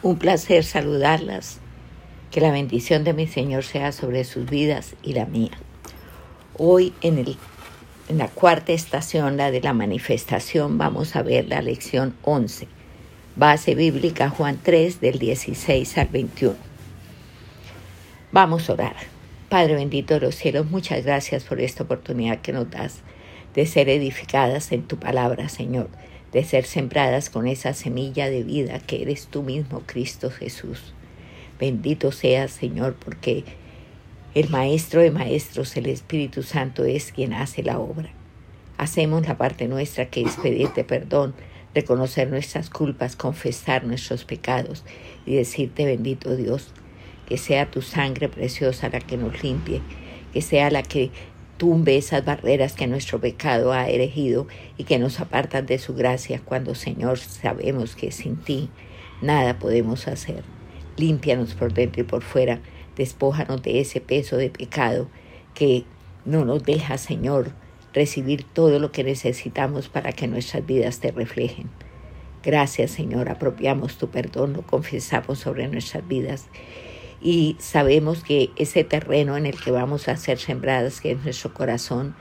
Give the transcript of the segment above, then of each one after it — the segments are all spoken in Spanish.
Un placer saludarlas. Que la bendición de mi Señor sea sobre sus vidas y la mía. Hoy en, el, en la cuarta estación, la de la manifestación, vamos a ver la lección 11. Base bíblica Juan 3 del 16 al 21. Vamos a orar. Padre bendito de los cielos, muchas gracias por esta oportunidad que nos das de ser edificadas en tu palabra, Señor de ser sembradas con esa semilla de vida que eres tú mismo, Cristo Jesús. Bendito seas, Señor, porque el Maestro de Maestros, el Espíritu Santo, es quien hace la obra. Hacemos la parte nuestra que es pedirte perdón, reconocer nuestras culpas, confesar nuestros pecados y decirte, bendito Dios, que sea tu sangre preciosa la que nos limpie, que sea la que tumbe esas barreras que nuestro pecado ha erigido y que nos apartan de su gracia cuando, Señor, sabemos que sin ti nada podemos hacer. Límpianos por dentro y por fuera, despójanos de ese peso de pecado que no nos deja, Señor, recibir todo lo que necesitamos para que nuestras vidas te reflejen. Gracias, Señor, apropiamos tu perdón, lo confesamos sobre nuestras vidas y sabemos que ese terreno en el que vamos a ser sembradas, que es nuestro corazón,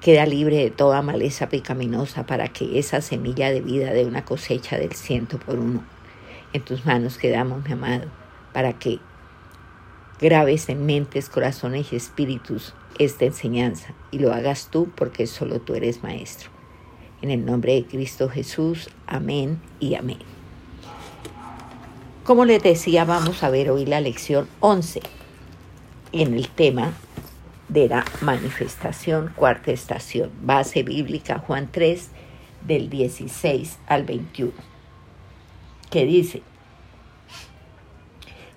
queda libre de toda maleza pecaminosa para que esa semilla de vida de una cosecha del ciento por uno. En tus manos quedamos, mi amado, para que grabes en mentes, corazones y espíritus esta enseñanza y lo hagas tú porque solo tú eres maestro. En el nombre de Cristo Jesús, amén y amén. Como les decía, vamos a ver hoy la lección 11 en el tema de la manifestación, cuarta estación, base bíblica Juan 3 del 16 al 21, que dice,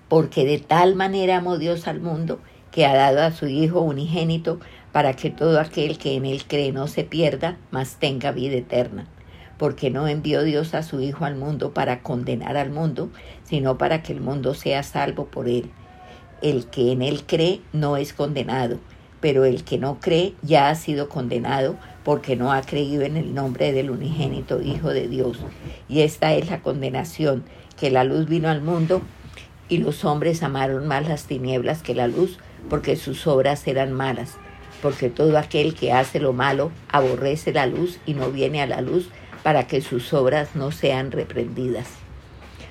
porque de tal manera amó Dios al mundo que ha dado a su Hijo unigénito para que todo aquel que en él cree no se pierda, mas tenga vida eterna porque no envió Dios a su Hijo al mundo para condenar al mundo, sino para que el mundo sea salvo por él. El que en él cree no es condenado, pero el que no cree ya ha sido condenado porque no ha creído en el nombre del unigénito Hijo de Dios. Y esta es la condenación, que la luz vino al mundo y los hombres amaron más las tinieblas que la luz, porque sus obras eran malas. Porque todo aquel que hace lo malo aborrece la luz y no viene a la luz para que sus obras no sean reprendidas.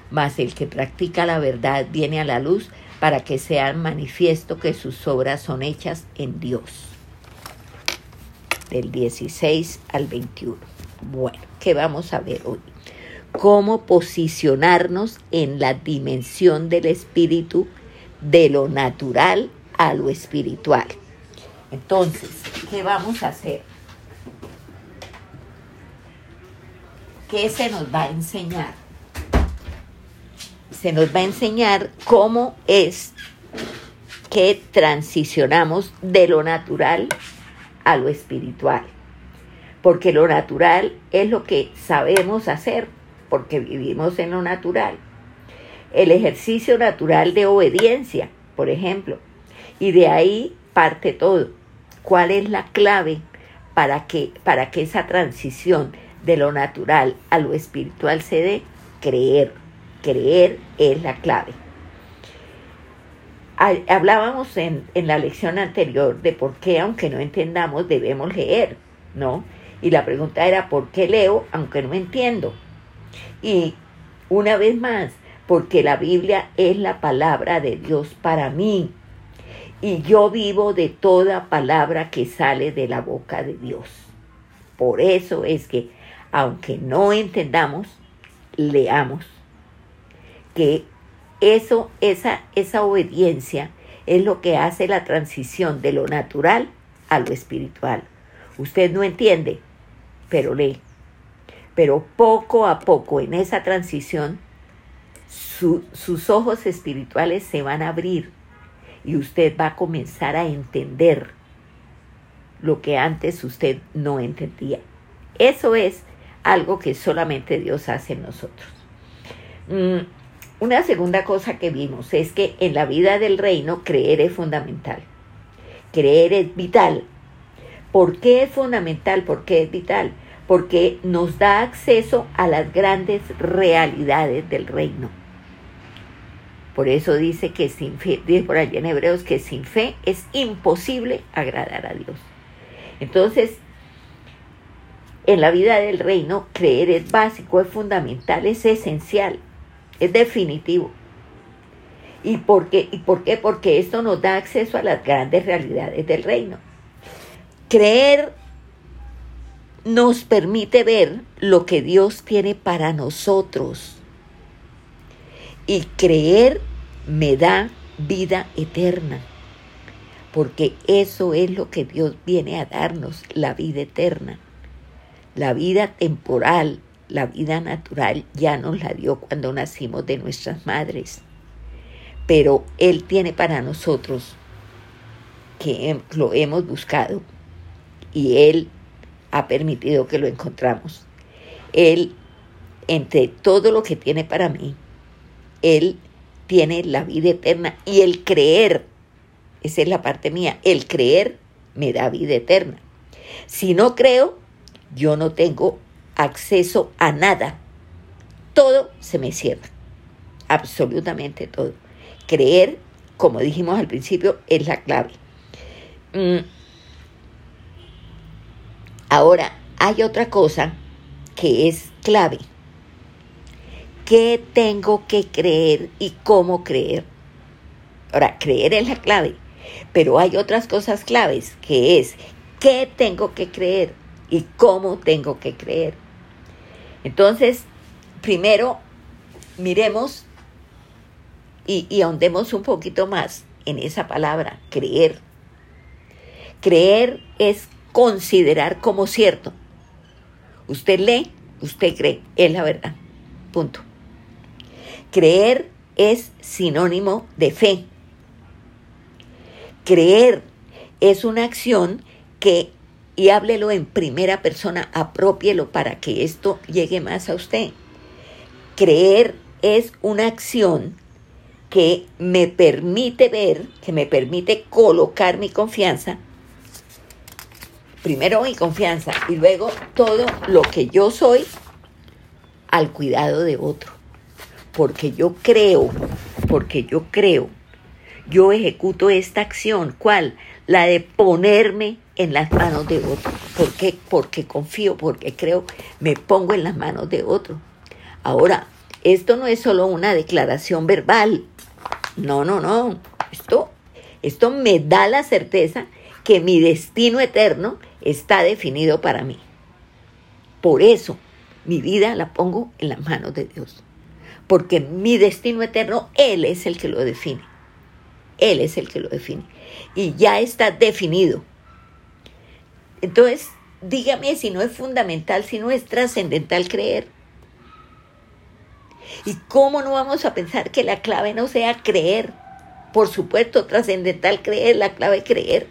Mas el que practica la verdad viene a la luz para que sea manifiesto que sus obras son hechas en Dios. Del 16 al 21. Bueno, ¿qué vamos a ver hoy? Cómo posicionarnos en la dimensión del espíritu de lo natural a lo espiritual. Entonces, ¿qué vamos a hacer? ¿Qué se nos va a enseñar? Se nos va a enseñar cómo es que transicionamos de lo natural a lo espiritual. Porque lo natural es lo que sabemos hacer, porque vivimos en lo natural. El ejercicio natural de obediencia, por ejemplo. Y de ahí parte todo. ¿Cuál es la clave para que, para que esa transición de lo natural a lo espiritual se dé creer. Creer es la clave. Hablábamos en, en, la lección anterior de por qué, aunque no entendamos, debemos leer, ¿no? Y la pregunta era, ¿por qué leo aunque no entiendo? Y una vez más, porque la Biblia es la palabra de Dios para mí. Y yo vivo de toda palabra que sale de la boca de Dios. Por eso es que aunque no entendamos, leamos. Que eso, esa, esa obediencia es lo que hace la transición de lo natural a lo espiritual. Usted no entiende, pero lee. Pero poco a poco en esa transición, sus ojos espirituales se van a abrir y usted va a comenzar a entender lo que antes usted no entendía. Eso es algo que solamente Dios hace en nosotros. Mm, una segunda cosa que vimos es que en la vida del reino creer es fundamental. Creer es vital. ¿Por qué es fundamental? ¿Por qué es vital? Porque nos da acceso a las grandes realidades del reino. Por eso dice que sin fe, dice por allí en Hebreos, que sin fe es imposible agradar a Dios. Entonces, en la vida del reino, creer es básico, es fundamental, es esencial, es definitivo. ¿Y por qué? ¿Y por qué? Porque esto nos da acceso a las grandes realidades del reino. Creer nos permite ver lo que Dios tiene para nosotros. Y creer me da vida eterna. Porque eso es lo que Dios viene a darnos, la vida eterna. La vida temporal, la vida natural ya nos la dio cuando nacimos de nuestras madres. Pero Él tiene para nosotros que lo hemos buscado y Él ha permitido que lo encontramos. Él, entre todo lo que tiene para mí, Él tiene la vida eterna y el creer, esa es la parte mía, el creer me da vida eterna. Si no creo, yo no tengo acceso a nada. Todo se me cierra, absolutamente todo. Creer, como dijimos al principio, es la clave. Mm, Ahora, hay otra cosa que es clave. ¿Qué tengo que creer y cómo creer? Ahora, creer es la clave, pero hay otras cosas claves, que es qué tengo que creer y cómo tengo que creer. Entonces, primero, miremos y, ahondemos un poquito más en esa palabra, creer. Creer es considerar como cierto. Usted lee, usted cree, es la verdad. Punto. Creer es sinónimo de fe. Creer es una acción que, y háblelo en primera persona, apropielo para que esto llegue más a usted. Creer es una acción que me permite ver, que me permite colocar mi confianza primero mi confianza y luego todo lo que yo soy al cuidado de otro. Porque yo creo, porque yo creo, yo ejecuto esta acción, ¿cuál? La de ponerme en las manos de otro. ¿Por qué? Porque confío, porque creo, me pongo en las manos de otro. Ahora, esto no es solo una declaración verbal. No, no, no. Esto, esto me da la certeza que mi destino eterno está definido para mí. Por eso mi vida la pongo en las manos de Dios. Porque mi destino eterno, Él es el que lo define. Él es el que lo define. Y ya está definido. Entonces, dígame si no es fundamental, si no es trascendental creer. ¿Y cómo no vamos a pensar que la clave no sea creer? Por supuesto, trascendental creer, la clave creer.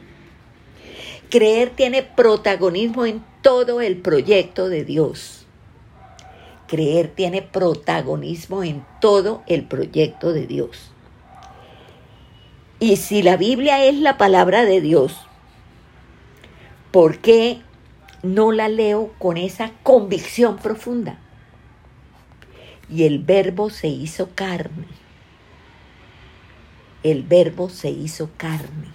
Creer tiene protagonismo en todo el proyecto de Dios. Creer tiene protagonismo en todo el proyecto de Dios. Y si la Biblia es la palabra de Dios, ¿por qué no la leo con esa convicción profunda? Y el verbo se hizo carne. El verbo se hizo carne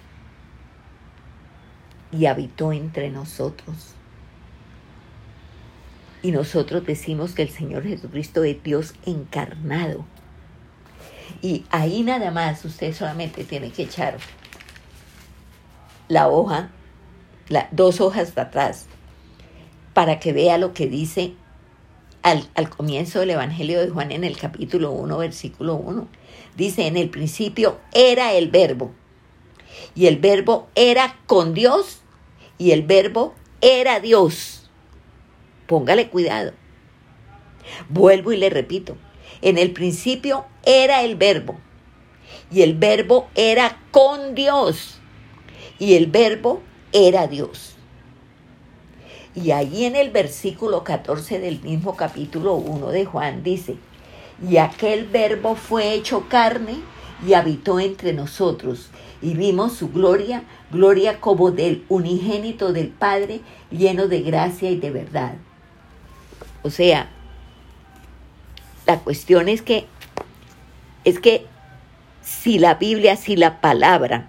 y habitó entre nosotros. Y nosotros decimos que el Señor Jesucristo es Dios encarnado. Y ahí nada más usted solamente tiene que echar la hoja, dos hojas para atrás, para que vea lo que dice al, al, comienzo del Evangelio de Juan en el capítulo 1, versículo 1. Dice, en el principio era el verbo, y el verbo era con Dios y el verbo era Dios. Póngale cuidado. Vuelvo y le repito. En el principio era el verbo y el verbo era con Dios y el verbo era Dios. Y allí en el versículo 14 del mismo capítulo 1 de Juan dice, y aquel verbo fue hecho carne y habitó entre nosotros y vimos su gloria, gloria como del unigénito del Padre, lleno de gracia y de verdad. O sea, la cuestión es que es que si la Biblia, si la palabra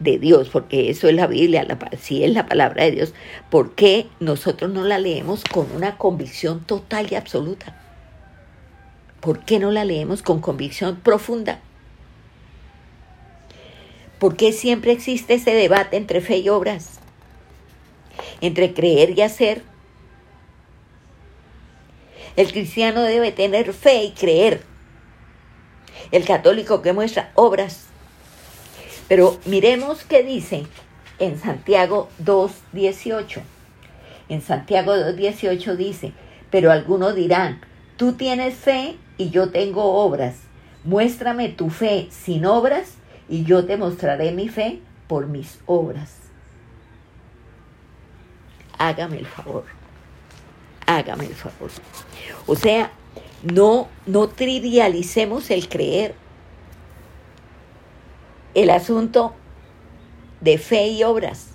de Dios, porque eso es la Biblia, si es la palabra de Dios, ¿por qué nosotros no la leemos con una convicción total y absoluta? ¿Por qué no la leemos con convicción profunda? ¿Por qué siempre existe ese debate entre fe y obras? Entre creer y hacer. El cristiano debe tener fe y creer. El católico que muestra obras. Pero miremos qué dice en Santiago 2.18. En Santiago 2.18 dice, pero algunos dirán, tú tienes fe y yo tengo obras. Muéstrame tu fe sin obras y yo te mostraré mi fe por mis obras. Hágame el favor. Hágame el favor. O sea, no, no trivialicemos el creer. El asunto de fe y obras.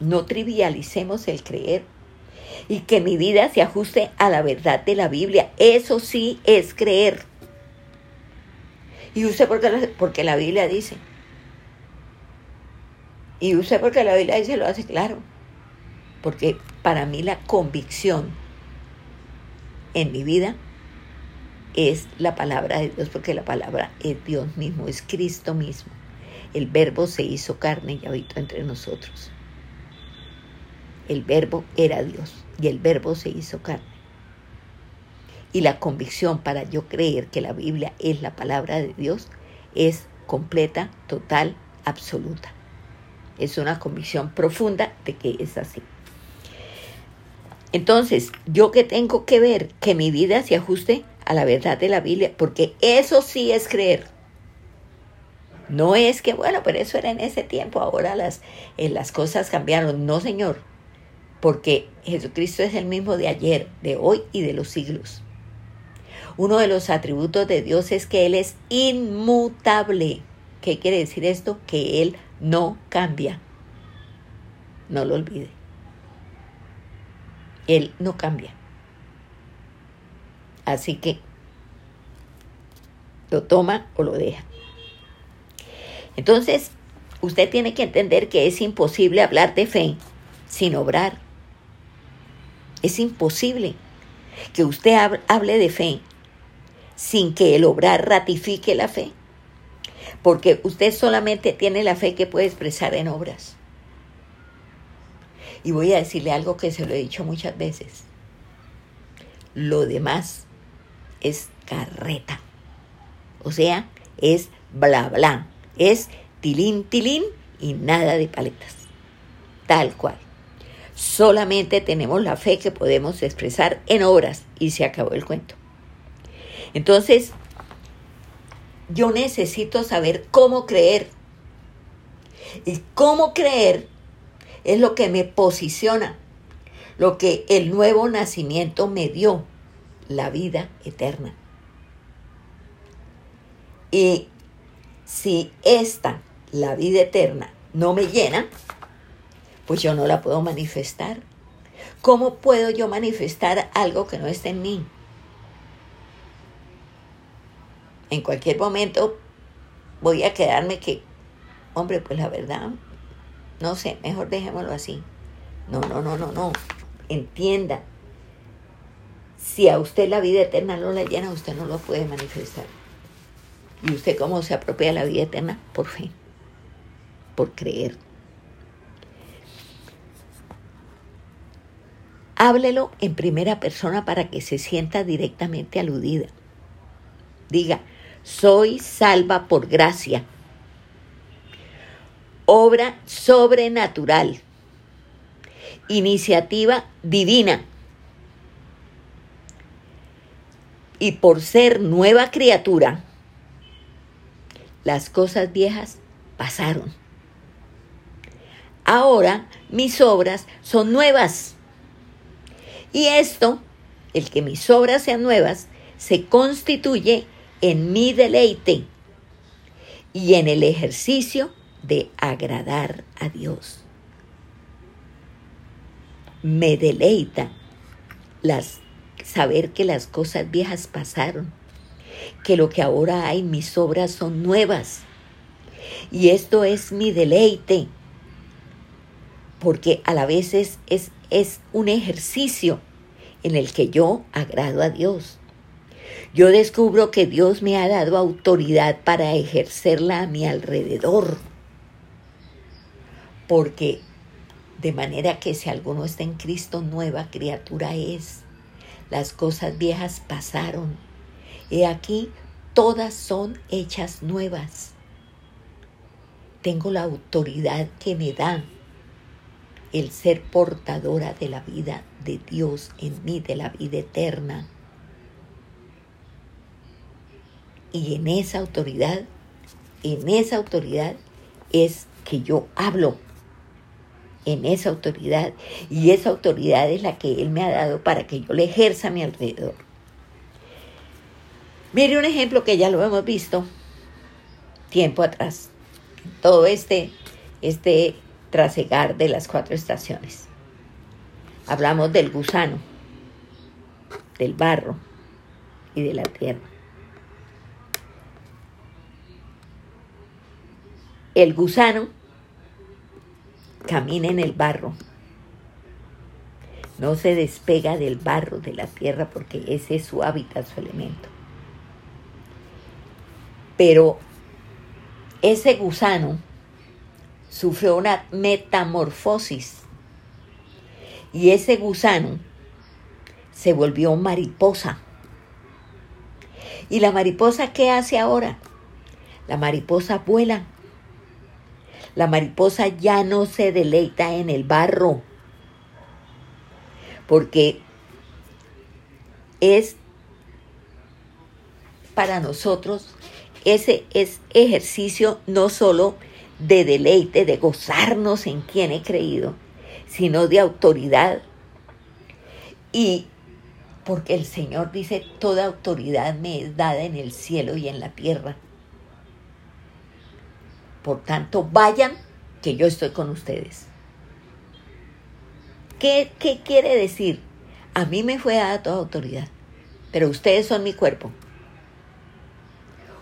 No trivialicemos el creer. Y que mi vida se ajuste a la verdad de la Biblia. Eso sí es creer. Y usted porque, porque la Biblia dice. Y usted porque la Biblia dice lo hace claro. Porque para mí la convicción en mi vida es la palabra de Dios, porque la palabra es Dios mismo, es Cristo mismo. El verbo se hizo carne y habitó entre nosotros. El verbo era Dios y el verbo se hizo carne y la convicción para yo creer que la Biblia es la palabra de Dios es completa, total, absoluta. Es una convicción profunda de que es así. Entonces, yo que tengo que ver que mi vida se ajuste a la verdad de la Biblia, porque eso sí es creer. No es que, bueno, pero eso era en ese tiempo, ahora las, eh, las cosas cambiaron. No, Señor, porque Jesucristo es el mismo de ayer, de hoy y de los siglos. Uno de los atributos de Dios es que Él es inmutable. ¿Qué quiere decir esto? Que Él no cambia. No lo olvide. Él no cambia. Así que lo toma o lo deja. Entonces, usted tiene que entender que es imposible hablar de fe sin obrar. Es imposible que usted hable de fe sin que el obrar ratifique la fe. Porque usted solamente tiene la fe que puede expresar en obras. Y voy a decirle algo que se lo he dicho muchas veces. Lo demás es carreta. O sea, es bla bla. Es tilín tilín y nada de paletas. Tal cual. Solamente tenemos la fe que podemos expresar en obras y se acabó el cuento. Entonces, yo necesito saber cómo creer. Y cómo creer es lo que me posiciona, lo que el nuevo nacimiento me dio, la vida eterna. Y si esta, la vida eterna, no me llena, pues yo no la puedo manifestar. ¿Cómo puedo yo manifestar algo que no está en mí? en cualquier momento voy a quedarme que, hombre, pues la verdad, no sé, mejor dejémoslo así. No, no, no, no, no. Entienda. Si a usted la vida eterna no la llena, usted no lo puede manifestar. ¿Y usted cómo se apropia la vida eterna? Por fe, por creer. Háblelo en primera persona para que se sienta directamente aludida. Diga, soy salva por gracia. Obra sobrenatural. Iniciativa divina. Y por ser nueva criatura, las cosas viejas pasaron. Ahora mis obras son nuevas. Y esto, el que mis obras sean nuevas, se constituye en mi deleite y en el ejercicio de agradar a Dios. Me deleita las, saber que las cosas viejas pasaron que lo que ahora hay, mis obras son nuevas. Y esto es mi deleite, porque a la vez es, es, es un ejercicio en el que yo agrado a Dios. Yo descubro que Dios me ha dado autoridad para ejercerla a mi alrededor. Porque de manera que si alguno está en Cristo, nueva criatura es. Las cosas viejas pasaron. He aquí, todas son hechas nuevas. Tengo la autoridad que me da el ser portadora de la vida de Dios en mí, de la vida eterna. Y en esa autoridad, en esa autoridad es que yo hablo. En esa autoridad. Y esa autoridad es la que Él me ha dado para que yo le ejerza a mi alrededor. Mire un ejemplo que ya lo hemos visto tiempo atrás. Todo este, este trasegar de las cuatro estaciones. Hablamos del gusano, del barro y de la tierra. El gusano camina en el barro. No se despega del barro, de la tierra, porque ese es su hábitat, su elemento. Pero ese gusano sufrió una metamorfosis y ese gusano se volvió mariposa. ¿Y la mariposa qué hace ahora? La mariposa vuela la mariposa ya no se deleita en el barro, porque es para nosotros ese es ejercicio no solo de deleite, de gozarnos en quien he creído, sino de autoridad. Y porque el Señor dice, toda autoridad me es dada en el cielo y en la tierra. Por tanto, vayan, que yo estoy con ustedes. ¿Qué, qué quiere decir? A mí me fue dada toda autoridad, pero ustedes son mi cuerpo.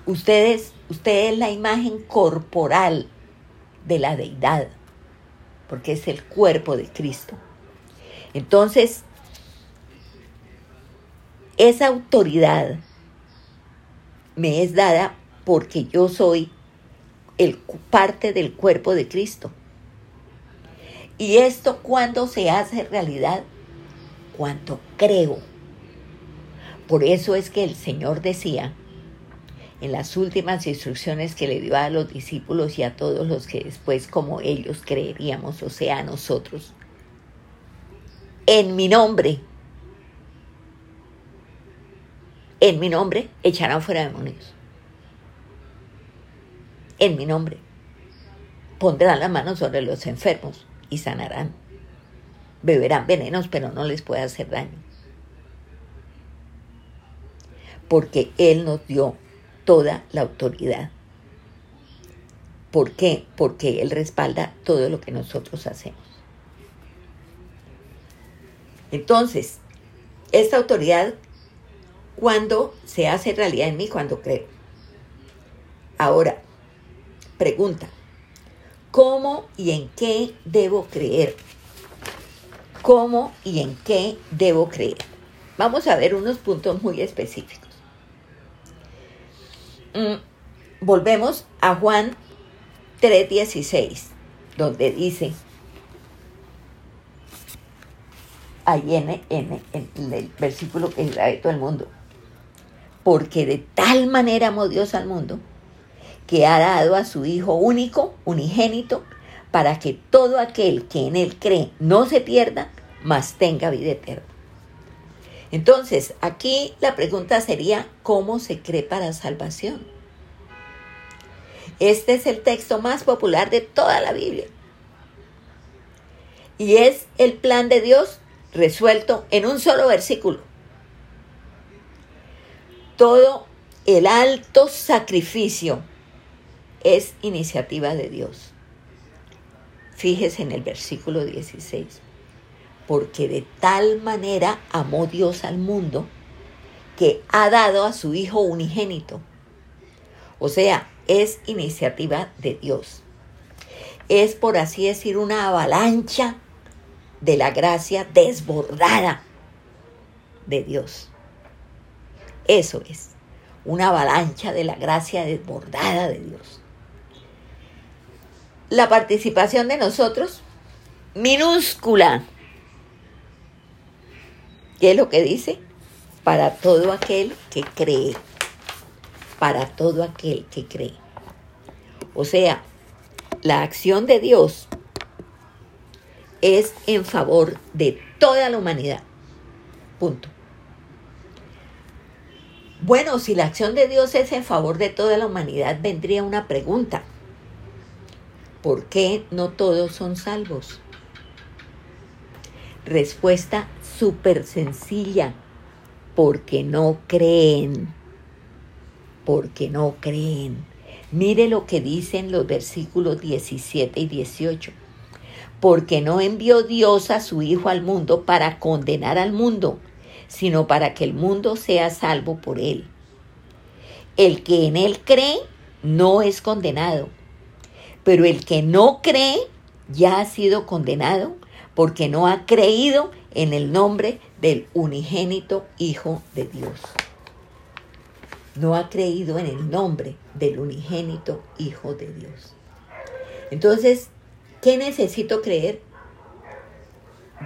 Ustedes, ustedes es la imagen corporal de la deidad, porque es el cuerpo de Cristo. Entonces, esa autoridad me es dada porque yo soy el, parte del cuerpo de Cristo. Y esto cuando se hace realidad, cuando creo. Por eso es que el Señor decía en las últimas instrucciones que le dio a los discípulos y a todos los que después como ellos creeríamos, o sea, a nosotros, en mi nombre, en mi nombre echarán fuera demonios en mi nombre. Pondrán la mano sobre los enfermos y sanarán. Beberán venenos, pero no les puede hacer daño. Porque Él nos dio toda la autoridad. ¿Por qué? Porque Él respalda todo lo que nosotros hacemos. Entonces, esta autoridad, cuando se hace realidad en mí, cuando creo. Ahora, Pregunta, ¿cómo y en qué debo creer? ¿Cómo y en qué debo creer? Vamos a ver unos puntos muy específicos. Mm, volvemos a Juan 3:16, donde dice, ahí en, en, el versículo que de todo el mundo, porque de tal manera amó Dios al mundo que ha dado a su Hijo único, unigénito, para que todo aquel que en Él cree no se pierda, mas tenga vida eterna. Entonces, aquí la pregunta sería, ¿cómo se cree para salvación? Este es el texto más popular de toda la Biblia. Y es el plan de Dios resuelto en un solo versículo. Todo el alto sacrificio es iniciativa de Dios. Fíjese en el versículo 16. Porque de tal manera amó Dios al mundo que ha dado a su Hijo unigénito. O sea, es iniciativa de Dios. Es, por así decir, una avalancha de la gracia desbordada de Dios. Eso es, una avalancha de la gracia desbordada de Dios. La participación de nosotros, minúscula. ¿Qué es lo que dice? Para todo aquel que cree. Para todo aquel que cree. O sea, la acción de Dios es en favor de toda la humanidad. Punto. Bueno, si la acción de Dios es en favor de toda la humanidad, vendría una pregunta. ¿Por qué no todos son salvos? Respuesta súper sencilla. Porque no creen. Porque no creen. Mire lo que dicen los versículos 17 y 18 porque no envió Dios a su Hijo al mundo para condenar al mundo, sino para que el mundo sea salvo por él. El que en él cree no es condenado, pero el que no cree ya ha sido condenado porque no ha creído en el nombre del unigénito Hijo de Dios. No ha creído en el nombre del unigénito Hijo de Dios. Entonces, ¿Qué necesito creer?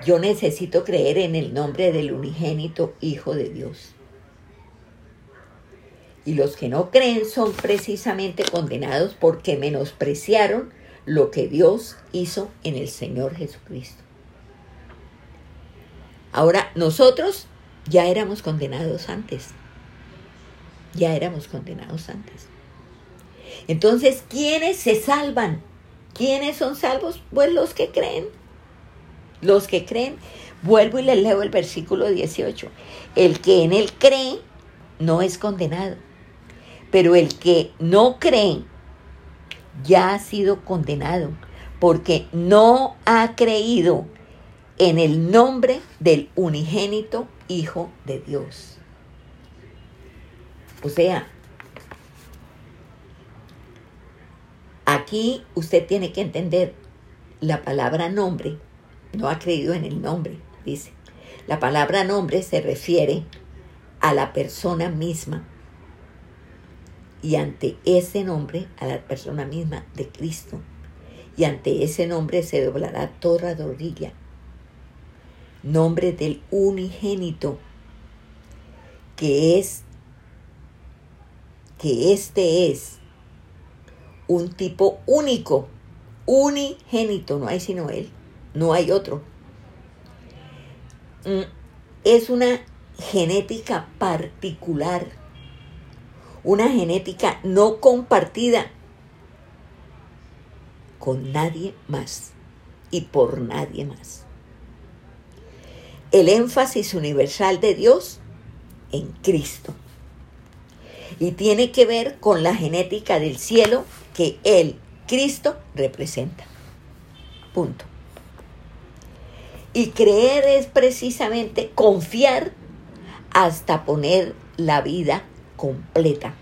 Yo necesito creer en el nombre del unigénito Hijo de Dios. Y los que no creen son precisamente condenados porque menospreciaron lo que Dios hizo en el Señor Jesucristo. Ahora, nosotros ya éramos condenados antes. Ya éramos condenados antes. Entonces, ¿quiénes se salvan? ¿Quiénes son salvos? Pues los que creen. Los que creen. Vuelvo y les leo el versículo 18. El que en él cree no es condenado. Pero el que no cree ya ha sido condenado porque no ha creído en el nombre del unigénito Hijo de Dios. O sea, Aquí usted tiene que entender la palabra nombre. No ha creído en el nombre, dice. La palabra nombre se refiere a la persona misma. Y ante ese nombre, a la persona misma de Cristo. Y ante ese nombre se doblará toda rodilla. Nombre del unigénito, que es, que este es un tipo único, unigénito, no hay sino él, no hay otro. Mm, es una genética particular, una genética no compartida con nadie más y por nadie más. El énfasis universal de Dios en Cristo. Y tiene que ver con la genética del cielo que el Cristo representa. Punto. Y creer es precisamente confiar hasta poner la vida completa.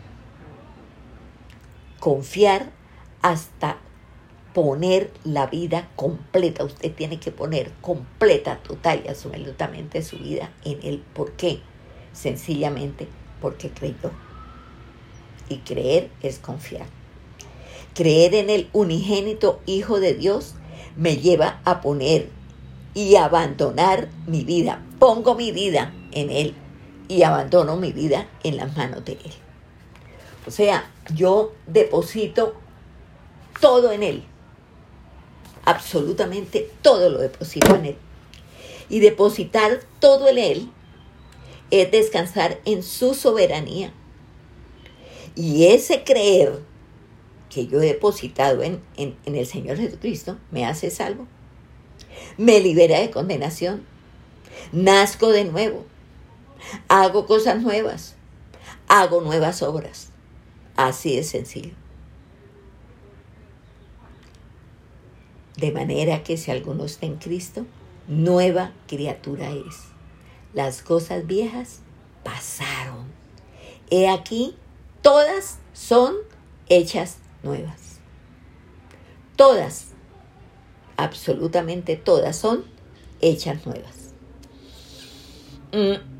Confiar hasta poner la vida completa. Usted tiene que poner completa, total y absolutamente su vida en él. ¿Por qué? Sencillamente porque creyó. Y creer es confiar. Creer en el unigénito Hijo de Dios me lleva a poner y abandonar mi vida. Pongo mi vida en Él y abandono mi vida en las manos de Él. O sea, yo deposito todo en Él. Absolutamente todo lo deposito en Él. Y depositar todo en Él es descansar en su soberanía. Y ese creer que yo he depositado en, el Señor Jesucristo me hace salvo. Me libera de condenación. Nazco de nuevo. Hago cosas nuevas. Hago nuevas obras. Así de sencillo. De manera que si alguno está en Cristo, nueva criatura es. Las cosas viejas pasaron. He aquí, todas son hechas nuevas. Todas, absolutamente todas son hechas nuevas. Mm.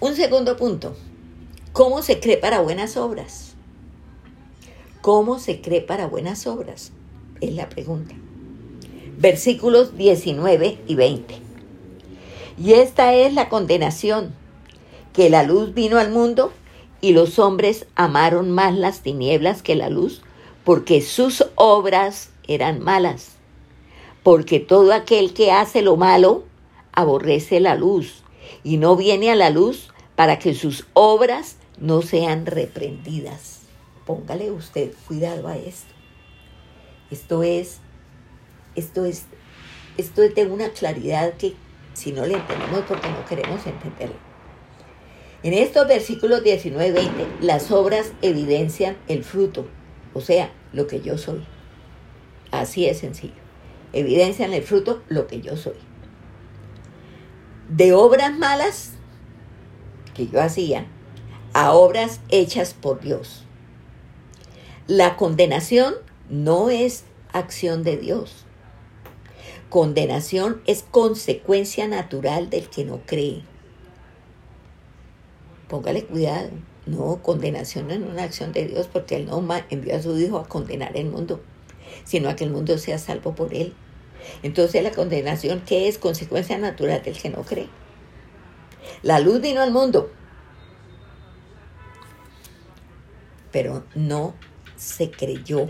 Un segundo punto. ¿Cómo se cree para buenas obras? ¿Cómo se cree para buenas obras? Es la pregunta. Versículos 19 y 20. Y esta es la condenación, que la luz vino al mundo y los hombres amaron más las tinieblas que la luz, porque sus obras eran malas. Porque todo aquel que hace lo malo aborrece la luz y no viene a la luz para que sus obras no sean reprendidas. Póngale usted cuidado a esto. Esto es, esto es, esto es de una claridad que si no le entendemos porque no queremos entenderlo. En estos versículos 19 y 20, las obras evidencian el fruto, o sea, lo que yo soy. Así es sencillo. Evidencian el fruto, lo que yo soy de obras malas que yo hacía a obras hechas por Dios. La condenación no es acción de Dios. Condenación es consecuencia natural del que no cree. Póngale cuidado. No, condenación no es una acción de Dios porque Él no envió a su Hijo a condenar el mundo, sino a que el mundo sea salvo por Él. Entonces la condenación, ¿qué es? Consecuencia natural del que no cree. La luz vino al mundo, pero no se creyó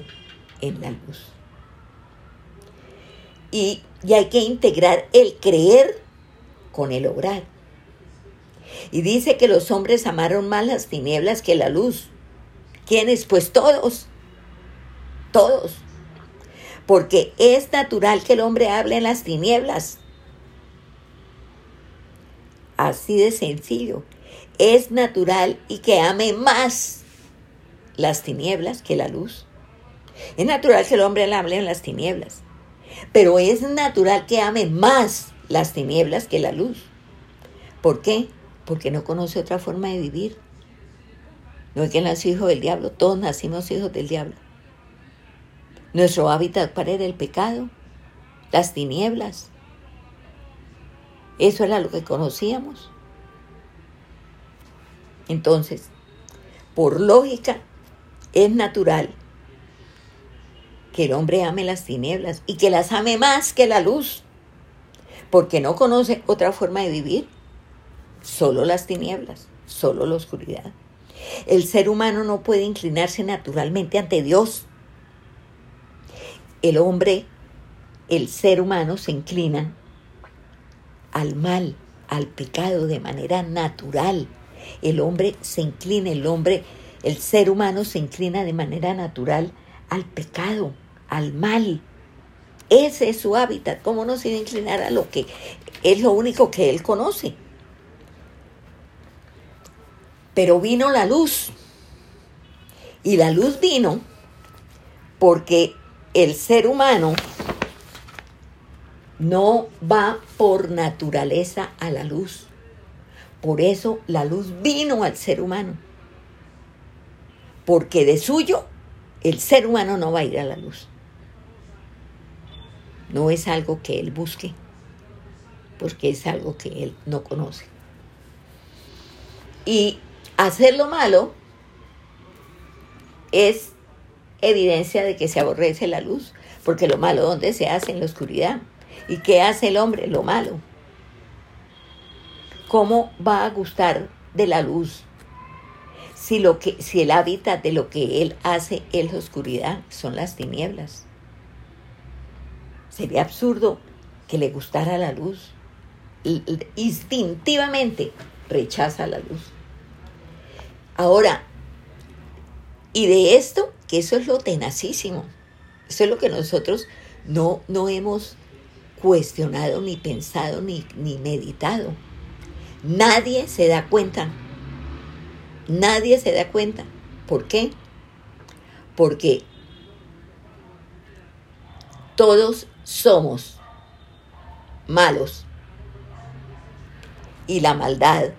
en la luz. Y, y hay que integrar el creer con el obrar. Y dice que los hombres amaron más las tinieblas que la luz. ¿Quiénes? Pues todos. Todos porque es natural que el hombre hable en las tinieblas. Así de sencillo. Es natural y que ame más las tinieblas que la luz. Es natural que el hombre hable en las tinieblas, pero es natural que ame más las tinieblas que la luz. ¿Por qué? Porque no conoce otra forma de vivir. No es que nació hijo del diablo, todos nacimos hijos del diablo. Nuestro hábitat para el pecado, las tinieblas. Eso era lo que conocíamos. Entonces, por lógica, es natural que el hombre ame las tinieblas y que las ame más que la luz, porque no conoce otra forma de vivir, solo las tinieblas, solo la oscuridad. El ser humano no puede inclinarse naturalmente ante Dios el hombre, el ser humano se inclina al mal, al pecado de manera natural. El hombre se inclina, el hombre, el ser humano se inclina de manera natural al pecado, al mal. Ese es su hábitat. ¿Cómo no se va a inclinar a lo que es lo único que él conoce? Pero vino la luz. Y la luz vino porque el ser humano no va por naturaleza a la luz. Por eso la luz vino al ser humano. Porque de suyo el ser humano no va a ir a la luz. No es algo que él busque, porque es algo que él no conoce. Y hacer lo malo es evidencia de que se aborrece la luz, porque lo malo donde se hace en la oscuridad. ¿Y qué hace el hombre? Lo malo. ¿Cómo va a gustar de la luz si, lo que, si el hábitat de lo que él hace es la oscuridad, son las tinieblas? Sería absurdo que le gustara la luz. Instintivamente rechaza la luz. Ahora, y de esto que eso es lo tenacísimo. Eso es lo que nosotros no, no hemos cuestionado, ni pensado, ni, ni meditado. Nadie se da cuenta. Nadie se da cuenta. ¿Por qué? Porque todos somos malos. Y la maldad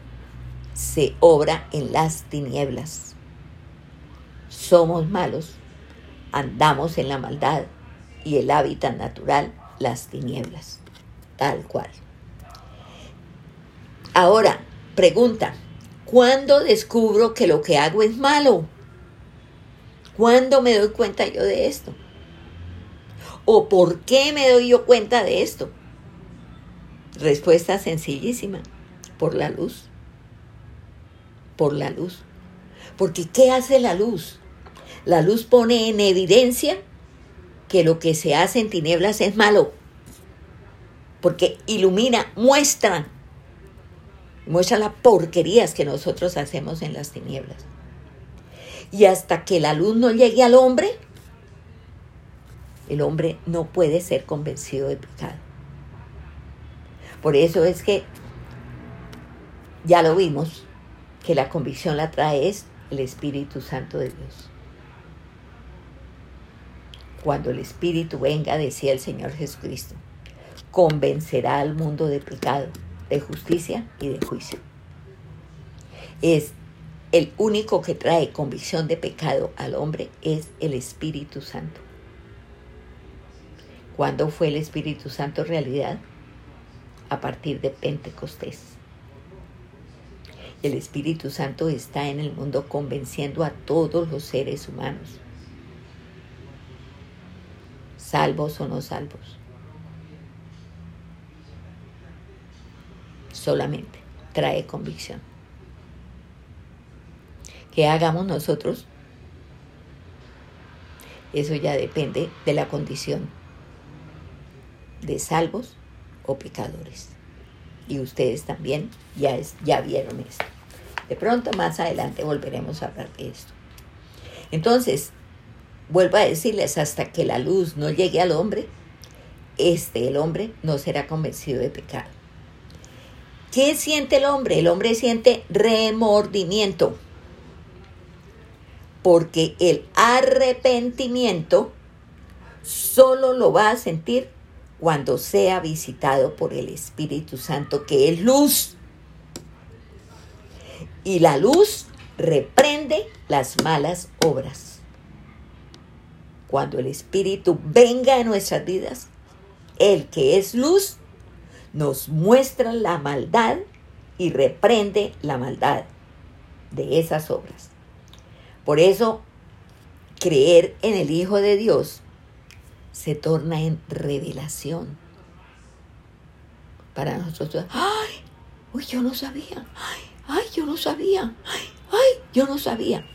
se obra en las tinieblas. Somos malos, andamos en la maldad y el hábitat natural, las tinieblas, tal cual. Ahora, pregunta, ¿cuándo descubro que lo que hago es malo? ¿Cuándo me doy cuenta yo de esto? ¿O por qué me doy yo cuenta de esto? Respuesta sencillísima, por la luz. Por la luz. Porque ¿qué hace la luz? La luz pone en evidencia que lo que se hace en tinieblas es malo. Porque ilumina, muestra, muestra las porquerías que nosotros hacemos en las tinieblas. Y hasta que la luz no llegue al hombre, el hombre no puede ser convencido de pecado. Por eso es que ya lo vimos, que la convicción la trae es el Espíritu Santo de Dios. Cuando el Espíritu venga, decía el Señor Jesucristo, convencerá al mundo de pecado, de justicia y de juicio. Es el único que trae convicción de pecado al hombre es el Espíritu Santo. ¿Cuándo fue el Espíritu Santo realidad? A partir de Pentecostés. El Espíritu Santo está en el mundo convenciendo a todos los seres humanos, salvos o no salvos. Solamente trae convicción que hagamos nosotros, eso ya depende de la condición de salvos o pecadores. Y ustedes también ya, es, ya vieron esto. De pronto más adelante volveremos a hablar de esto. Entonces, vuelvo a decirles, hasta que la luz no llegue al hombre, este, el hombre, no será convencido de pecado. ¿Qué siente el hombre? El hombre siente remordimiento porque el arrepentimiento solo lo va a sentir cuando sea visitado por el Espíritu Santo, que es luz. Y la luz reprende las malas obras. Cuando el Espíritu venga a nuestras vidas, el que es luz nos muestra la maldad y reprende la maldad de esas obras. Por eso, creer en el Hijo de Dios se torna en revelación. Para nosotros, ¡ay! Uy, yo no sabía. ¡Ay! ¡Ay! Yo no sabía. ¡Ay! ¡Ay! Yo no sabía.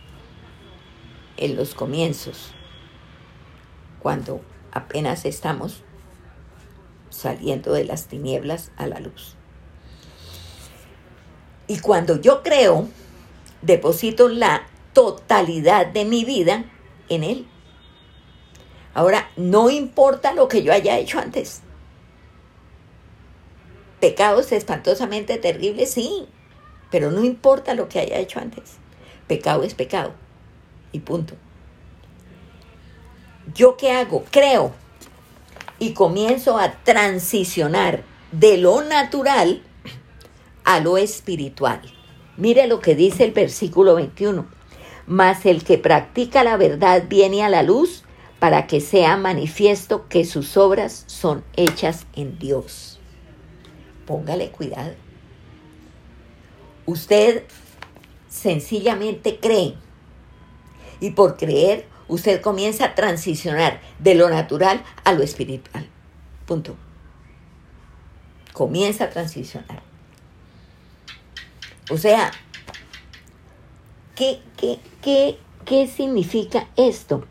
En los comienzos, cuando apenas estamos saliendo de las tinieblas a la luz. Y cuando yo creo, deposito la totalidad de mi vida en Él. Ahora, no importa lo que yo haya hecho antes. Pecados espantosamente terribles, sí, pero no importa lo que haya hecho antes. Pecado es pecado. Y punto. ¿Yo qué hago? Creo. Y comienzo a transicionar de lo natural a lo espiritual. Mire lo que dice el versículo 21 mas el que practica la verdad viene a la luz para que sea manifiesto que sus obras son hechas en Dios. Póngale cuidado. Usted sencillamente cree y por creer usted comienza a transicionar de lo natural a lo espiritual. Punto. Comienza a transicionar. O sea, ¿qué, qué, ¿Qué, qué significa esto?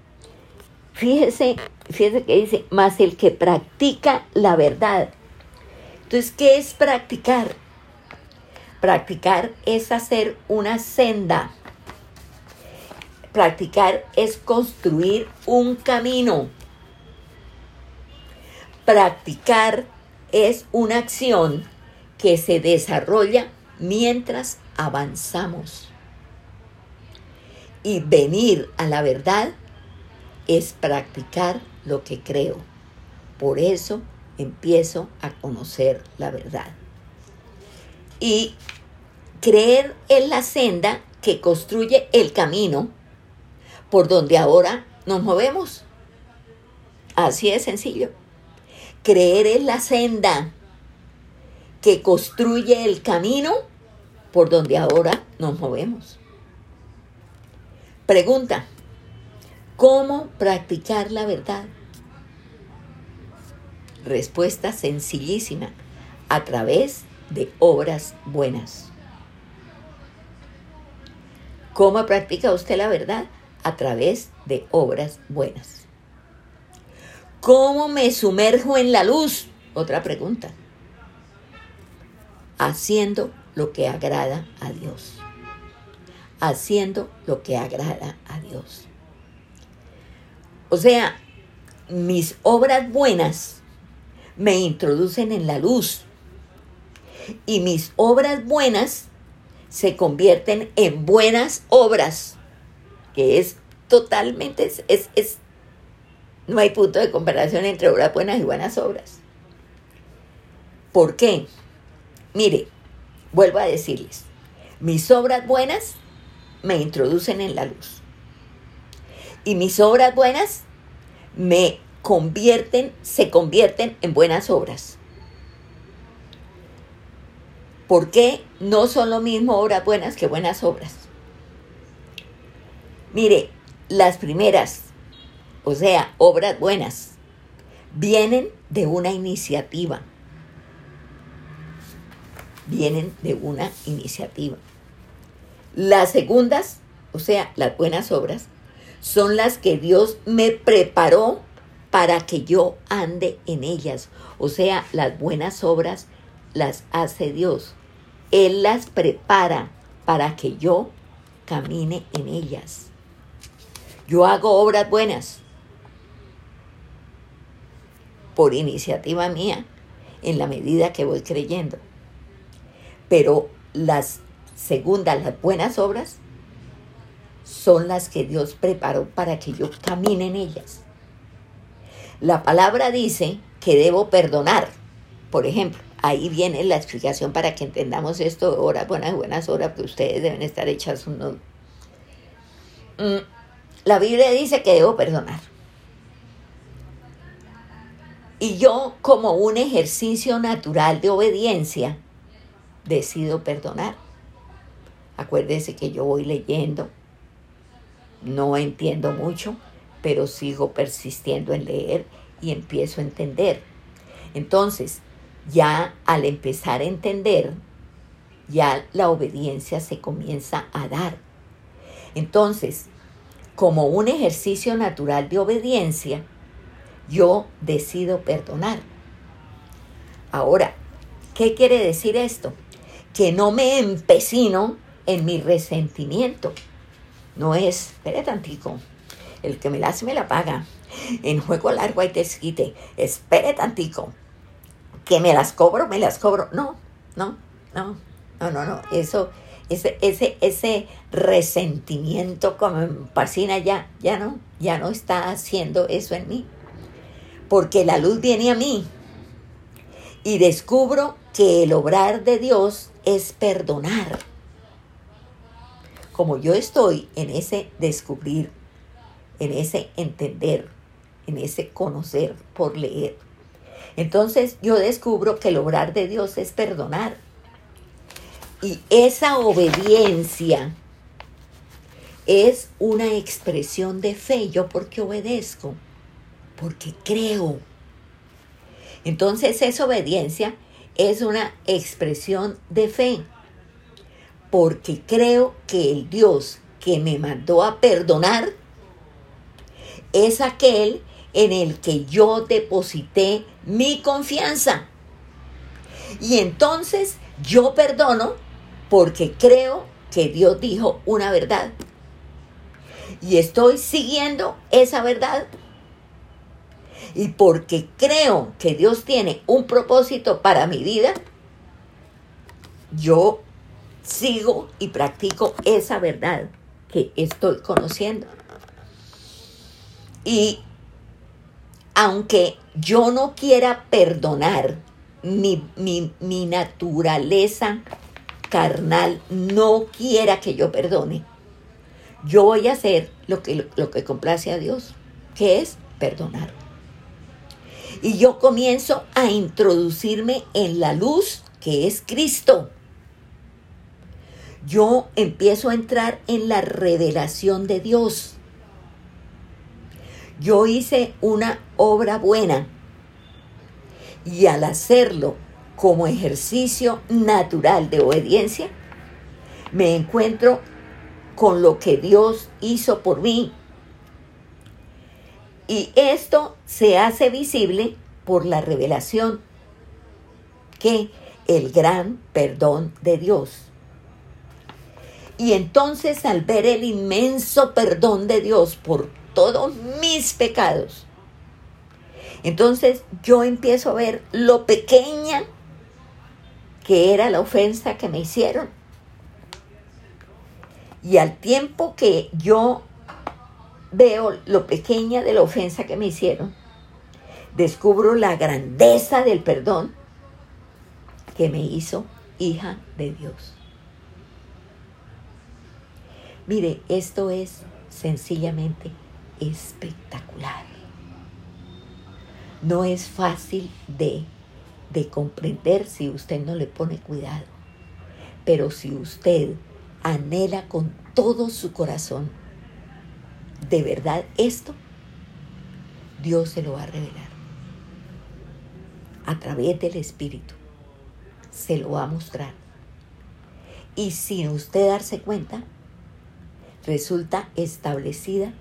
Fíjese, fíjese que dice, más el que practica la verdad. Entonces, ¿qué es practicar? Practicar es hacer una senda. Practicar es construir un camino. Practicar es una acción que se desarrolla mientras avanzamos. Y venir a la verdad es practicar lo que creo. Por eso empiezo a conocer la verdad. Y creer en la senda que construye el camino por donde ahora nos movemos. Así de sencillo. Creer en la senda que construye el camino por donde ahora nos movemos. Pregunta, ¿cómo practicar la verdad? Respuesta sencillísima, a través de obras buenas. ¿Cómo practica usted la verdad? A través de obras buenas. ¿Cómo me sumerjo en la luz? Otra pregunta. Haciendo lo que agrada a Dios. Haciendo lo que agrada a Dios. O sea, mis obras buenas me introducen en la luz. Y mis obras buenas se convierten en buenas obras, que es totalmente, es, es, no hay punto de comparación entre obras buenas y buenas obras. ¿Por qué? Mire, vuelvo a decirles, mis obras buenas me introducen en la luz. Y mis obras buenas me convierten, se convierten en buenas obras. ¿Por qué no son lo mismo obras buenas que buenas obras? Mire, las primeras, o sea, obras buenas, vienen de una iniciativa. Vienen de una iniciativa. Las segundas, o sea, las buenas obras, son las que Dios me preparó para que yo ande en ellas. O sea, las buenas obras las hace Dios. Él las prepara para que yo camine en ellas. Yo hago obras buenas por iniciativa mía en la medida que voy creyendo. Pero las segundas, las buenas obras, son las que Dios preparó para que yo camine en ellas. La palabra dice que debo perdonar. Por ejemplo, ahí viene la explicación para que entendamos esto, horas buenas, buenas horas, que ustedes deben estar hechas un mm, la Biblia dice que debo perdonar. Y yo, como un ejercicio natural de obediencia, decido perdonar. Acuérdese que yo voy leyendo, no entiendo mucho, pero sigo persistiendo en leer y empiezo a entender. Entonces, ya al empezar a entender, ya la obediencia se comienza a dar. Entonces, como un ejercicio natural de obediencia, yo decido perdonar. Ahora, ¿qué quiere decir esto? Que no me empecino en mi resentimiento. No es, espere tantico, el que me la hace me la paga. En juego largo hay desquite. Espere tantico que me las cobro, me las cobro. No, no, no, no, no, no. Eso, ese, ese, ese resentimiento como en fascina ya, ya no, ya no está haciendo eso en mí. Porque la luz viene a mí y descubro que el obrar de Dios es perdonar. Como yo estoy en ese descubrir, en ese entender, en ese conocer por leer, entonces yo descubro que el obrar de Dios es perdonar. Y esa obediencia es una expresión de fe. ¿Yo por qué obedezco? Porque creo. Entonces esa obediencia es una expresión de fe. Porque creo que el Dios que me mandó a perdonar es aquel en el que yo deposité mi confianza. Y entonces yo perdono porque creo que Dios dijo una verdad. Y estoy siguiendo esa verdad. Y porque creo que Dios tiene un propósito para mi vida, yo sigo y practico esa verdad que estoy conociendo. Y aunque yo no quiera perdonar, mi, mi, naturaleza carnal no quiera que yo perdone, yo voy a hacer lo que, lo que complace a Dios, que es perdonar. Y yo comienzo a introducirme en la luz que es Cristo. Yo empiezo a entrar en la revelación de Dios. Yo hice una obra buena y al hacerlo como ejercicio natural de obediencia, me encuentro con lo que Dios hizo por mí. Y esto se hace visible por la revelación que el gran perdón de Dios. Y entonces al ver el inmenso perdón de Dios por todos mis pecados, entonces yo empiezo a ver lo pequeña que era la ofensa que me hicieron. Y al tiempo que yo veo lo pequeña de la ofensa que me hicieron, descubro la grandeza del perdón que me hizo hija de Dios. Mire, esto es sencillamente espectacular. No es fácil de de comprender si usted no le pone cuidado. Pero si usted anhela con todo su corazón de verdad esto, Dios se lo va a revelar. A través del Espíritu se lo va a mostrar. Y sin usted darse cuenta, resulta establecida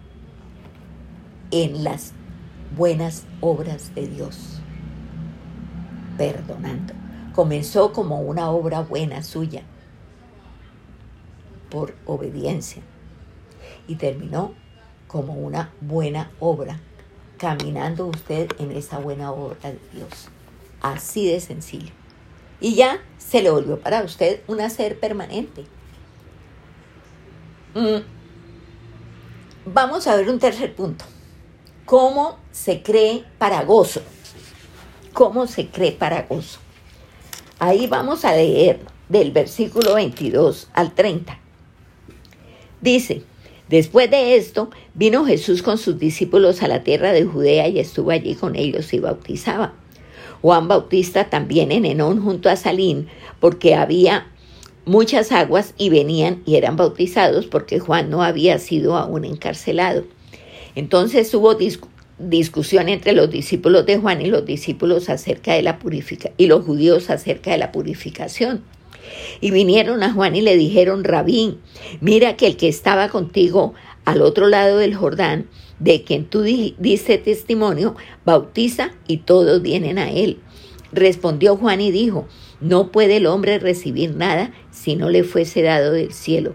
en las buenas obras de Dios perdonando. Comenzó como una obra buena suya por obediencia y terminó como una buena obra, caminando usted en esa buena obra de Dios. Así de sencillo. Y ya se le volvió para usted un hacer permanente. Mm. Vamos a ver un tercer punto. ¿Cómo se cree para gozo? Cómo se cree para gozo. Ahí vamos a leer del versículo 22 al 30. Dice, después de esto, vino Jesús con sus discípulos a la tierra de Judea y estuvo allí con ellos y bautizaba. Juan Bautista también en Enón junto a Salín, porque había muchas aguas y venían y eran bautizados porque Juan no había sido aún encarcelado. Entonces hubo discusión entre los discípulos de Juan y los discípulos acerca de la purificación y los judíos acerca de la purificación. Y vinieron a Juan y le dijeron, Rabín, mira que el que estaba contigo al otro lado del Jordán, de quien tú diste testimonio, bautiza y todos vienen a él. Respondió Juan y dijo, no puede el hombre recibir nada si no le fuese dado del cielo.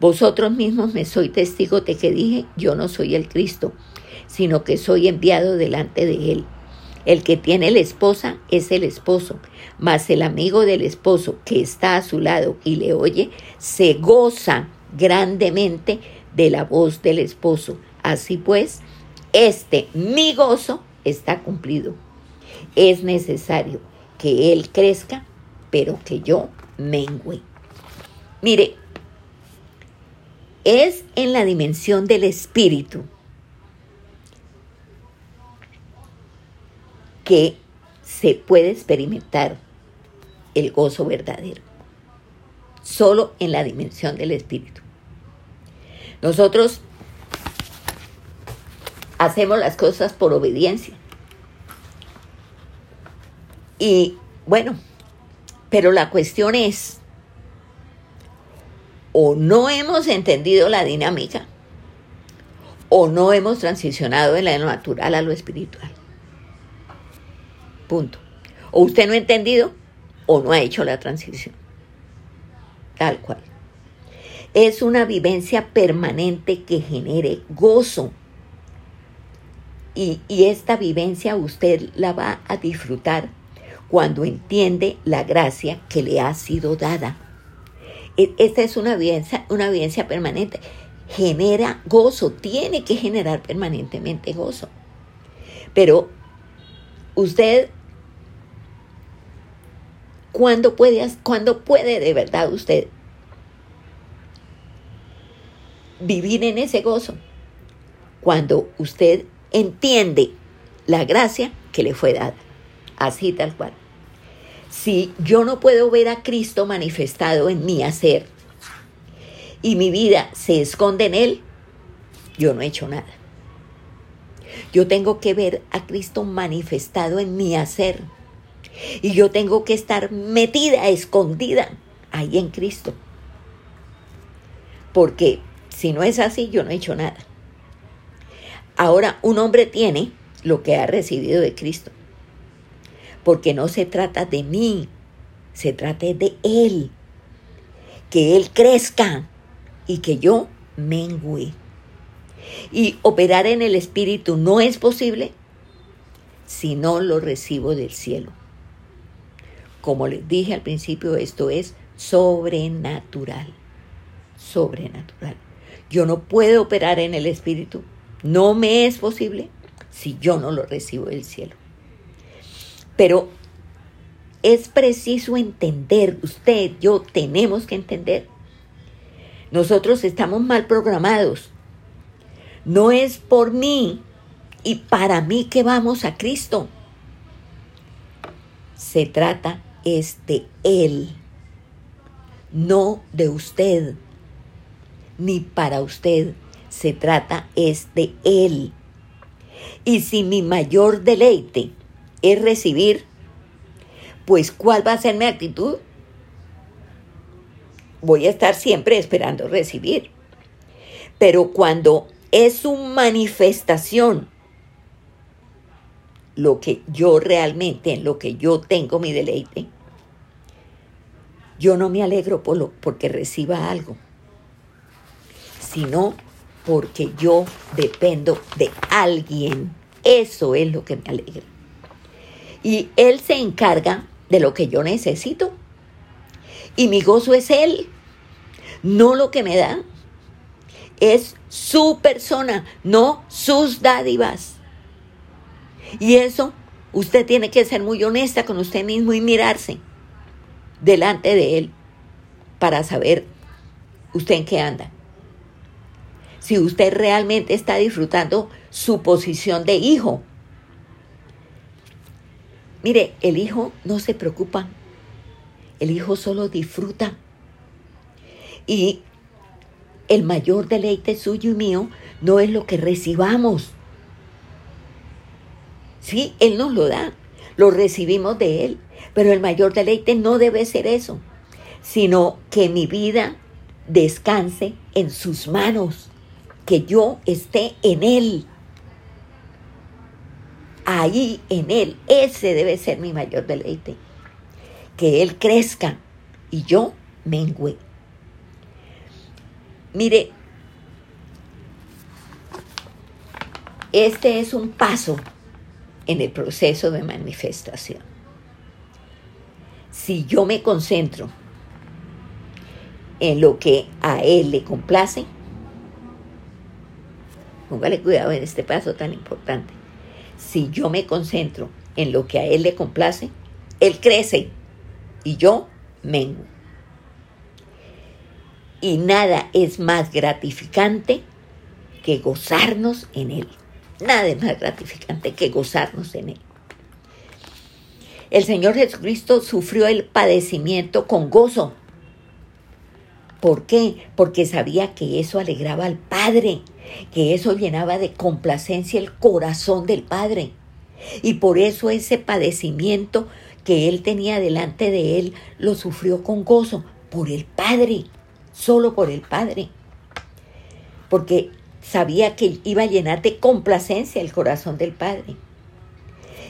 Vosotros mismos me sois testigo de que dije, yo no soy el Cristo sino que soy enviado delante de él. El que tiene la esposa es el esposo, mas el amigo del esposo que está a su lado y le oye, se goza grandemente de la voz del esposo. Así pues, este mi gozo está cumplido. Es necesario que él crezca, pero que yo mengüe. Mire, es en la dimensión del espíritu que se puede experimentar el gozo verdadero, solo en la dimensión del espíritu. Nosotros hacemos las cosas por obediencia. Y bueno, pero la cuestión es, o no hemos entendido la dinámica, o no hemos transicionado de lo natural a lo espiritual. Punto. O usted no ha entendido o no ha hecho la transición. Tal cual. Es una vivencia permanente que genere gozo. Y, y esta vivencia usted la va a disfrutar cuando entiende la gracia que le ha sido dada. E, esta es una vivencia, una vivencia permanente. Genera gozo, tiene que generar permanentemente gozo. Pero usted ¿Cuándo puede, ¿Cuándo puede de verdad usted vivir en ese gozo? Cuando usted entiende la gracia que le fue dada. Así tal cual. Si yo no puedo ver a Cristo manifestado en mi hacer y mi vida se esconde en Él, yo no he hecho nada. Yo tengo que ver a Cristo manifestado en mi hacer. Y yo tengo que estar metida, escondida ahí en Cristo. Porque si no es así, yo no he hecho nada. Ahora, un hombre tiene lo que ha recibido de Cristo. Porque no se trata de mí, se trata de Él. Que Él crezca y que yo mengüe. Y operar en el Espíritu no es posible si no lo recibo del cielo. Como les dije al principio, esto es sobrenatural. Sobrenatural. Yo no puedo operar en el Espíritu. No me es posible si yo no lo recibo del cielo. Pero es preciso entender, usted, yo tenemos que entender. Nosotros estamos mal programados. No es por mí y para mí que vamos a Cristo. Se trata es de Él, no de usted, ni para usted. Se trata es de Él. Y si mi mayor deleite es recibir, pues ¿cuál va a ser mi actitud? Voy a estar siempre esperando recibir. Pero cuando es su manifestación lo que yo realmente, en lo que yo tengo mi deleite, yo no me alegro por lo, porque reciba algo, sino porque yo dependo de alguien. Eso es lo que me alegra. Y Él se encarga de lo que yo necesito. Y mi gozo es Él, no lo que me da. Es su persona, no sus dádivas. Y eso usted tiene que ser muy honesta con usted mismo y mirarse delante de Él para saber usted en qué anda si usted realmente está disfrutando su posición de hijo. Mire, el hijo no se preocupa, el hijo solo disfruta. Y el mayor deleite suyo y mío no es lo que recibamos. Sí, Él nos lo da, lo recibimos de Él, pero el mayor deleite no debe ser eso, sino que mi vida descanse en sus manos que yo esté en Él. Ahí en Él. Ese debe ser mi mayor deleite. Que Él crezca y yo mengüe. Mire, este es un paso en el proceso de manifestación. Si yo me concentro en lo que a Él le complace, Póngale cuidado en este paso tan importante. Si yo me concentro en lo que a Él le complace, Él crece y yo mengo. Y nada es más gratificante que gozarnos en Él. Nada es más gratificante que gozarnos en Él. El Señor Jesucristo sufrió el padecimiento con gozo. ¿Por qué? Porque sabía que eso alegraba al Padre que eso llenaba de complacencia el corazón del Padre. Y por eso ese padecimiento que él tenía delante de él lo sufrió con gozo, por el Padre, solo por el Padre. Porque sabía que iba a llenar de complacencia el corazón del Padre.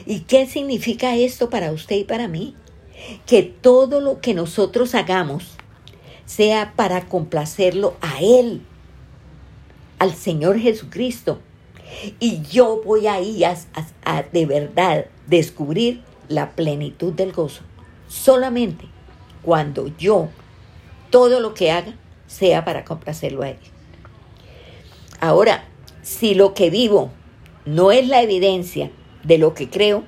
¿Y qué significa esto para usted y para mí? Que todo lo que nosotros hagamos sea para complacerlo a Él, al Señor Jesucristo. Y yo voy ahí a, a, de verdad descubrir la plenitud del gozo. Solamente cuando yo todo lo que haga sea para complacerlo a Él. Ahora, si lo que vivo no es la evidencia de lo que creo,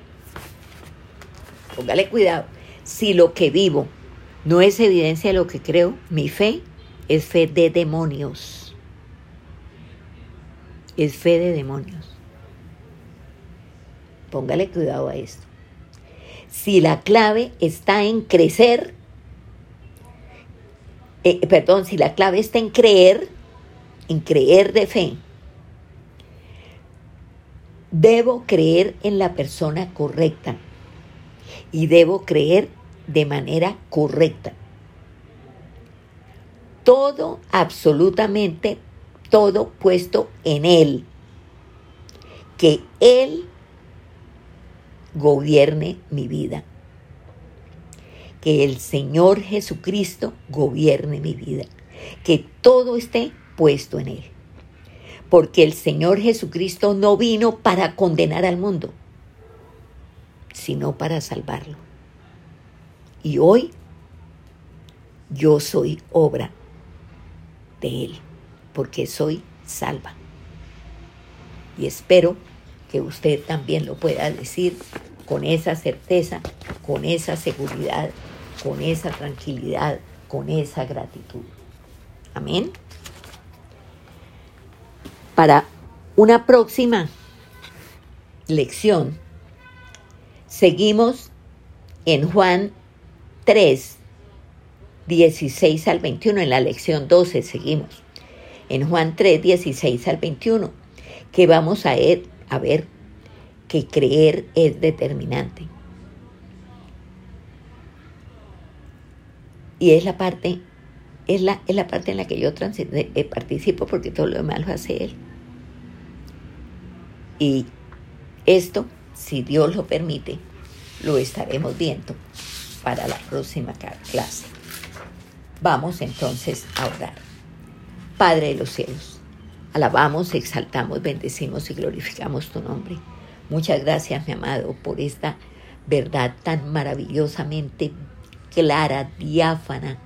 póngale cuidado. Si lo que vivo no es evidencia de lo que creo, mi fe es fe de demonios. Es fe de demonios. Póngale cuidado a esto. Si la clave está en crecer, eh, perdón, si la clave está en creer, en creer de fe, debo creer en la persona correcta y debo creer de manera correcta. Todo, absolutamente todo puesto en Él. Que Él gobierne mi vida. Que el Señor Jesucristo gobierne mi vida. Que todo esté puesto en Él. Porque el Señor Jesucristo no vino para condenar al mundo, sino para salvarlo. Y hoy yo soy obra de Él, porque soy salva. Y espero que usted también lo pueda decir con esa certeza, con esa seguridad, con esa tranquilidad, con esa gratitud. Amén. Para una próxima lección, seguimos en Juan 3, 16 al 21, en la lección 12 seguimos. En Juan 3, 16 al 21, que vamos a ver, a ver que creer es determinante. Y es la parte, es la, es la parte en la que yo eh, participo porque todo lo demás lo hace Él. Y esto, si Dios lo permite, lo estaremos viendo para la próxima clase. Vamos entonces a orar. Padre de los cielos, alabamos, exaltamos, bendecimos y glorificamos tu nombre. Muchas gracias, mi amado, por esta verdad tan maravillosamente clara, diáfana,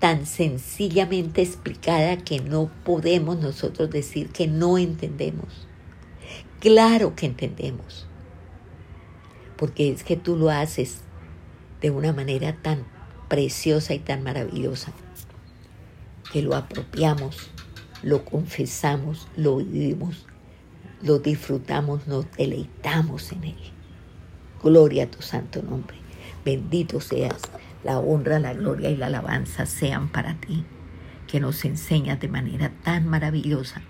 tan sencillamente explicada que no podemos nosotros decir que no entendemos. Claro que entendemos, porque es que tú lo haces de una manera tan preciosa y tan maravillosa que lo apropiamos, lo confesamos, lo vivimos, lo disfrutamos, nos deleitamos en él. Gloria a tu santo nombre. Bendito seas. La honra, la gloria y la alabanza sean para ti, que nos enseñas de manera tan maravillosa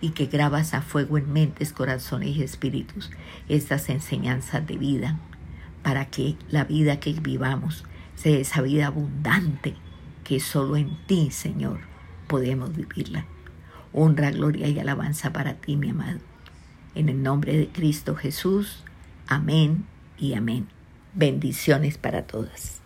y que grabas a fuego en mentes, corazones y espíritus estas enseñanzas de vida para que la vida que vivamos sea esa vida abundante que solo en ti, Señor, podemos vivirla. Honra, gloria y alabanza para ti, mi amado. En el nombre de Cristo Jesús. Amén y amén. Bendiciones para todas.